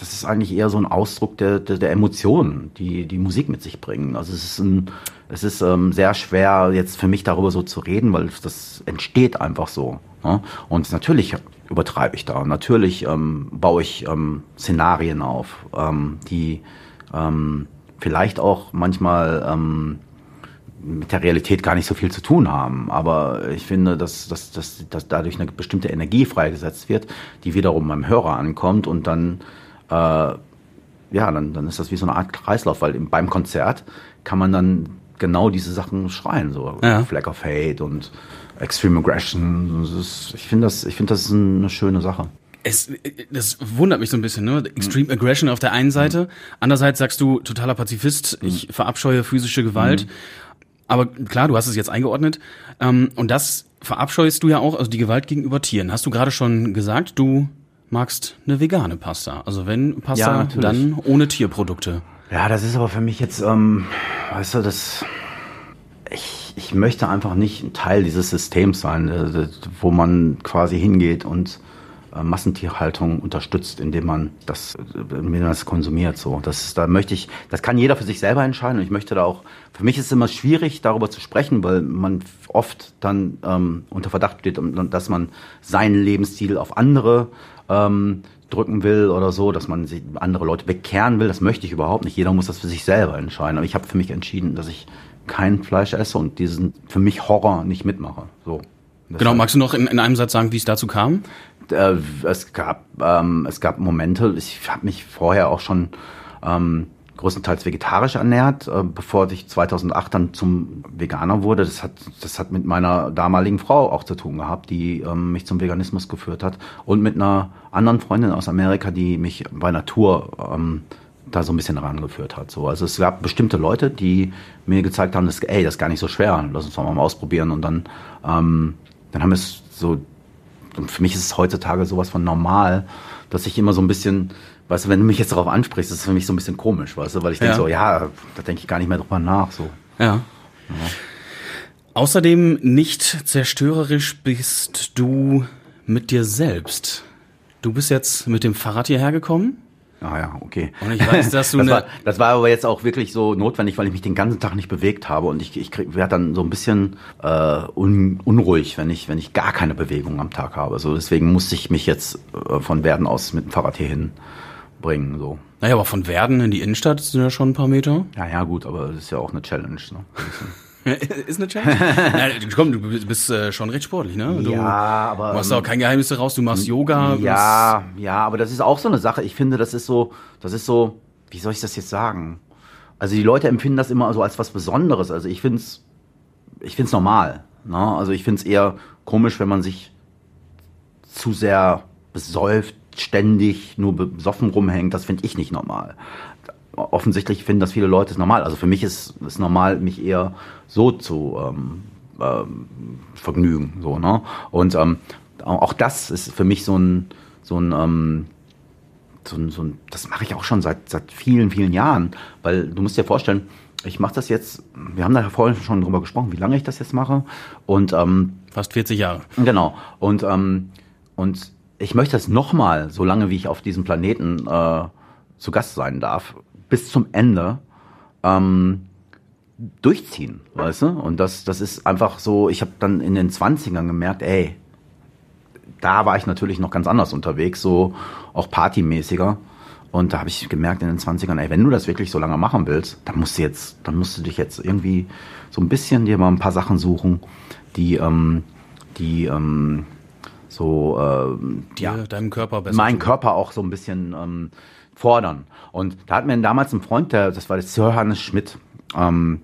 das ist eigentlich eher so ein Ausdruck der, der, der Emotionen, die die Musik mit sich bringen. Also es ist ein, es ist ähm, sehr schwer jetzt für mich darüber so zu reden, weil das entsteht einfach so. Ne? Und natürlich übertreibe ich da. Natürlich ähm, baue ich ähm, Szenarien auf, ähm, die ähm, vielleicht auch manchmal ähm, mit der Realität gar nicht so viel zu tun haben. Aber ich finde, dass, dass, dass, dass dadurch eine bestimmte Energie freigesetzt wird, die wiederum beim Hörer ankommt und dann äh, ja, dann, dann ist das wie so eine Art Kreislauf, weil im- beim Konzert kann man dann genau diese Sachen schreien, so Ja. Flag of Hate und Extreme Aggression. Ist, ich finde das, ich finde das eine schöne Sache. Es, das wundert mich so ein bisschen, ne? Extreme Aggression auf der einen Seite. Andererseits sagst du, totaler Pazifist, ich verabscheue physische Gewalt. Aber klar, du hast es jetzt eingeordnet. Ähm, und das verabscheust du ja auch, also die Gewalt gegenüber Tieren. Hast du gerade schon gesagt, du magst eine vegane Pasta. Also wenn Ja, Pasta, natürlich. dann ohne Tierprodukte. Ja, das ist aber für mich jetzt, ähm, weißt du, das. Ich, ich möchte einfach nicht ein Teil dieses Systems sein, äh, wo man quasi hingeht und äh, Massentierhaltung unterstützt, indem man das, äh, indem man das konsumiert. So, das, da möchte ich, das kann jeder für sich selber entscheiden. Und ich möchte da auch. Für mich ist es immer schwierig, darüber zu sprechen, weil man oft dann ähm, unter Verdacht steht, dass man seinen Lebensstil auf andere ähm, drücken will oder so, dass man sich andere Leute bekehren will. Das möchte ich überhaupt nicht. Jeder muss das für sich selber entscheiden. Aber ich habe für mich entschieden, dass ich kein Fleisch esse und diesen für mich Horror nicht mitmache. So. Genau, magst du noch in, in einem Satz sagen, wie es dazu kam? Äh, es gab ähm, es gab Momente. Ich habe mich vorher auch schon ähm, größtenteils vegetarisch ernährt, äh, bevor ich 2008 dann zum Veganer wurde. Das hat das hat mit meiner damaligen Frau auch zu tun gehabt, die ähm, mich zum Veganismus geführt hat und mit einer anderen Freundin aus Amerika, die mich bei Natur ähm, da so ein bisschen rangeführt hat. So, also es gab bestimmte Leute, die mir gezeigt haben, dass, ey, das ist gar nicht so schwer, lass uns doch mal ausprobieren. Und dann, ähm, dann haben wir es so, und für mich ist es heutzutage sowas von normal, dass ich immer so ein bisschen, weißt du, wenn du mich jetzt darauf ansprichst, ist es für mich so ein bisschen komisch, weißt du, weil ich denke Ja. so, ja, da denke ich gar nicht mehr drüber nach. So. Ja. Außerdem nicht zerstörerisch bist du mit dir selbst. Du bist jetzt mit dem Fahrrad hierher gekommen. Ah ja, okay. Und ich weiß, dass du das, war, das war aber jetzt auch wirklich so notwendig, weil ich mich den ganzen Tag nicht bewegt habe und ich, ich werde dann so ein bisschen äh, un, unruhig, wenn ich, wenn ich gar keine Bewegung am Tag habe. So deswegen musste ich mich jetzt äh, von Werden aus mit dem Fahrrad hierhin bringen. So. Naja, aber von Werden in die Innenstadt sind ja schon ein paar Meter. Ja, ja, gut, aber das ist ja auch eine Challenge. Ne? Ist eine Challenge? Na, komm, du bist äh, schon recht sportlich, ne? Du Ja, aber, machst ähm, auch kein Geheimnis daraus, du machst Yoga. Ja, ja, aber das ist auch so eine Sache. Ich finde, das ist so, das ist so, wie soll ich das jetzt sagen? also die Leute empfinden das immer so als was Besonderes. Also ich finde es ich find's normal. Ne? Also ich finde es eher komisch, wenn man sich zu sehr besäuft, ständig nur besoffen rumhängt. Das finde ich nicht normal. Offensichtlich finden das viele Leute es normal. Also für mich ist es normal, mich eher so zu ähm, ähm, vergnügen. So, ne? Und ähm, auch das ist für mich so ein, so ein, ähm, so ein, so ein das mache ich auch schon seit, seit vielen, vielen Jahren. Weil du musst dir vorstellen, ich mache das jetzt, wir haben da vorhin schon drüber gesprochen, wie lange ich das jetzt mache. Und ähm, Fast 40 Jahre. Genau. Und, ähm, und ich möchte das nochmal, so lange wie ich auf diesem Planeten äh, zu Gast sein darf, bis zum Ende ähm, durchziehen, weißt du? Und das, das ist einfach so, ich habe dann in den 20ern gemerkt, ey, da war ich natürlich noch ganz anders unterwegs, so auch partymäßiger. Und da habe ich gemerkt in den 20ern, ey, wenn du das wirklich so lange machen willst, dann musst du jetzt, dann musst du dich jetzt irgendwie so ein bisschen dir mal ein paar Sachen suchen, die, ähm, die ähm, so ähm, ja, deinem Körper besser. Meinen Körper auch so ein bisschen ähm, fordern. Und da hat mir damals ein Freund, der, das war der Sir Hannes Schmidt, ähm,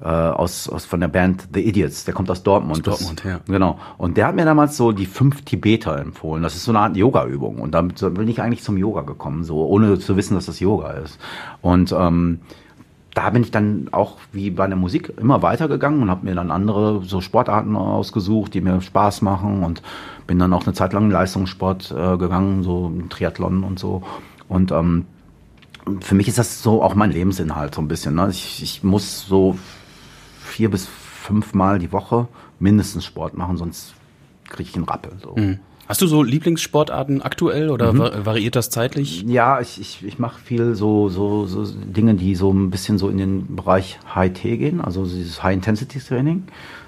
äh, aus, aus von der Band The Idiots, der kommt aus Dortmund. Aus Dortmund, das, ja. Genau. Und der hat mir damals so die fünf Tibeter empfohlen. Das ist so eine Art Yoga-Übung. Und damit bin ich eigentlich zum Yoga gekommen, so ohne zu wissen, dass das Yoga ist. Und ähm, da bin ich dann auch wie bei der Musik immer weitergegangen und habe mir dann andere so Sportarten ausgesucht, die mir Spaß machen und bin dann auch eine Zeit lang Leistungssport äh, gegangen, so Triathlon und so. Und ähm, für mich ist das so auch mein Lebensinhalt so ein bisschen. Ne? Ich, ich muss so vier bis fünf Mal die Woche mindestens Sport machen, sonst kriege ich einen Rappel. So. Mhm. Hast du so Lieblingssportarten aktuell oder Mhm. va- variiert das zeitlich? Ja, ich, ich, ich mache viel so, so, so Dinge, die so ein bisschen so in den Bereich High-T gehen, also dieses High-Intensity-Training.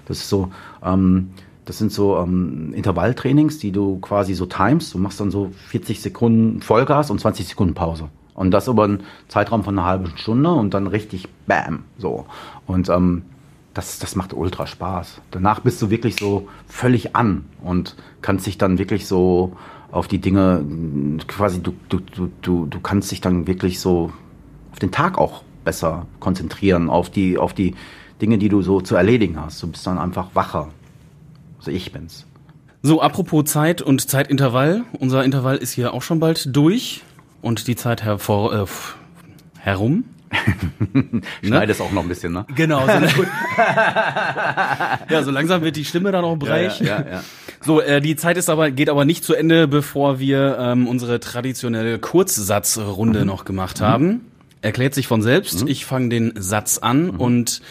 Das ist so, ähm, das sind so ähm, Intervalltrainings, die du quasi so timest. Du machst dann so 40 Sekunden Vollgas und 20 Sekunden Pause. Und das über einen Zeitraum von einer halben Stunde und dann richtig Bam. So. Und ähm, das, das macht ultra Spaß. Danach bist du wirklich so völlig an und kannst dich dann wirklich so auf die Dinge, quasi, du, du, du, du, kannst dich dann wirklich so auf den Tag auch besser konzentrieren, auf die, auf die Dinge, die du so zu erledigen hast. Du bist dann einfach wacher. Also ich bin's. So, apropos Zeit und Zeitintervall. Unser Intervall ist hier auch schon bald durch und die Zeit hervor, äh, herum. Schneide es auch noch ein bisschen, ne? Genau. So, ja, so langsam wird die Stimme dann auch breich. Ja, ja, ja. So, äh, die Zeit ist aber, geht aber nicht zu Ende, bevor wir ähm, unsere traditionelle Kurzsatzrunde noch gemacht haben. Erklärt sich von selbst. Ich fange den Satz an und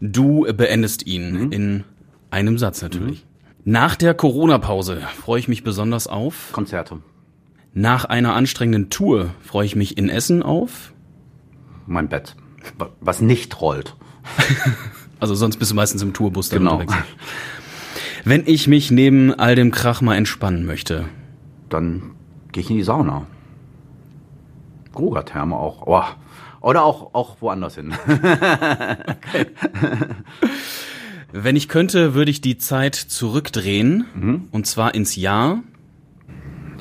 du beendest ihn in einem Satz natürlich. Nach der Corona-Pause freue ich mich besonders auf. Konzerte. Nach einer anstrengenden Tour freue ich mich in Essen auf. Mein Bett. Wa- Was nicht rollt. Also sonst bist du meistens im Tourbus dann Genau. unterwegs. Wenn ich mich neben all dem Krach mal entspannen möchte, Dann gehe ich in die Sauna. Grugertherme auch. Oh. Oder auch, auch woanders hin. wenn ich könnte, würde ich die Zeit zurückdrehen Mhm. und zwar ins Jahr.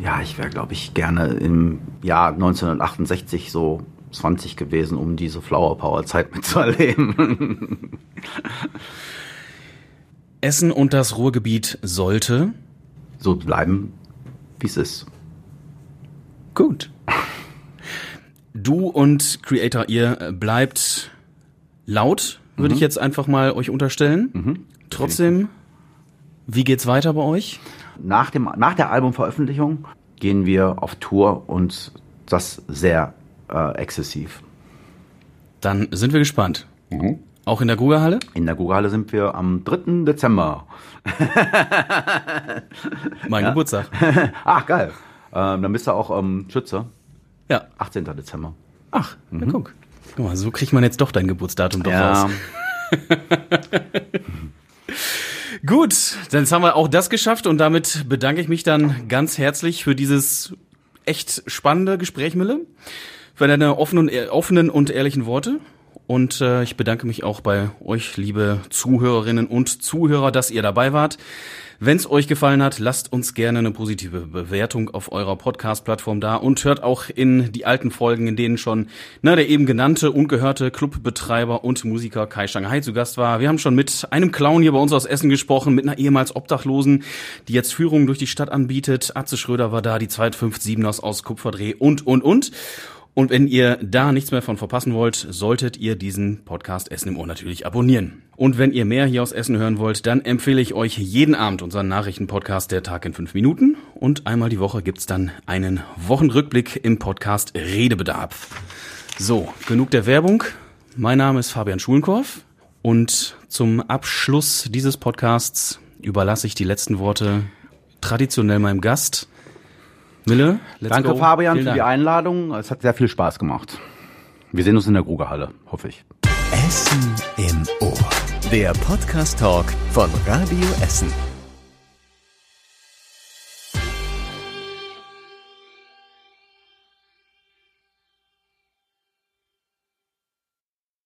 Ja, ich wäre, glaube ich, gerne im Jahr 1968 so 20 gewesen, um diese Flower Power Zeit mitzuerleben. Essen und das Ruhrgebiet sollte. so bleiben, wie es ist. Gut. Du und Creator, ihr bleibt laut, würde Mhm. ich jetzt einfach mal euch unterstellen. Trotzdem, wie geht's weiter bei euch? Nach, dem, nach der Albumveröffentlichung gehen wir auf Tour und das sehr äh, exzessiv. Dann sind wir gespannt. Auch in der Grugerhalle? In der Gugale sind wir am 3. Dezember. Mein Geburtstag. Ach, geil. Ähm, dann bist du auch ähm, Schütze. Ja. 18. Dezember. Ach, na guck. Guck mal, so kriegt man jetzt doch dein Geburtsdatum doch raus. Gut, dann haben wir auch das geschafft und damit bedanke ich mich dann ganz herzlich für dieses echt spannende Gespräch, Mille, für deine offenen, offenen und ehrlichen Worte. Und äh, ich bedanke mich auch bei euch, liebe Zuhörerinnen und Zuhörer, dass ihr dabei wart. Wenn es euch gefallen hat, lasst uns gerne eine positive Bewertung auf eurer Podcast-Plattform da und hört auch in die alten Folgen, in denen schon na, der eben genannte und gehörte Clubbetreiber und Musiker Kai Shanghai zu Gast war. Wir haben schon mit einem Clown hier bei uns aus Essen gesprochen, mit einer ehemals Obdachlosen, die jetzt Führungen durch die Stadt anbietet. Atze Schröder war da, die 257ers aus Kupferdreh und, und, und. Und wenn ihr da nichts mehr von verpassen wollt, solltet ihr diesen Podcast Essen im Ohr natürlich abonnieren. Und wenn ihr mehr hier aus Essen hören wollt, dann empfehle ich euch jeden Abend unseren Nachrichtenpodcast Der Tag in fünf Minuten. Und einmal die Woche gibt's dann einen Wochenrückblick im Podcast Redebedarf. So, genug der Werbung. Mein Name ist Fabian Schulenkorf und zum Abschluss dieses Podcasts überlasse ich die letzten Worte traditionell meinem Gast. Mille, let's Danke, go. Fabian, Vielen für die Dank. Einladung. Es hat sehr viel Spaß gemacht. Wir sehen uns in der Grugerhalle, hoffe ich. Essen im Ohr. Der Podcast-Talk von Radio Essen.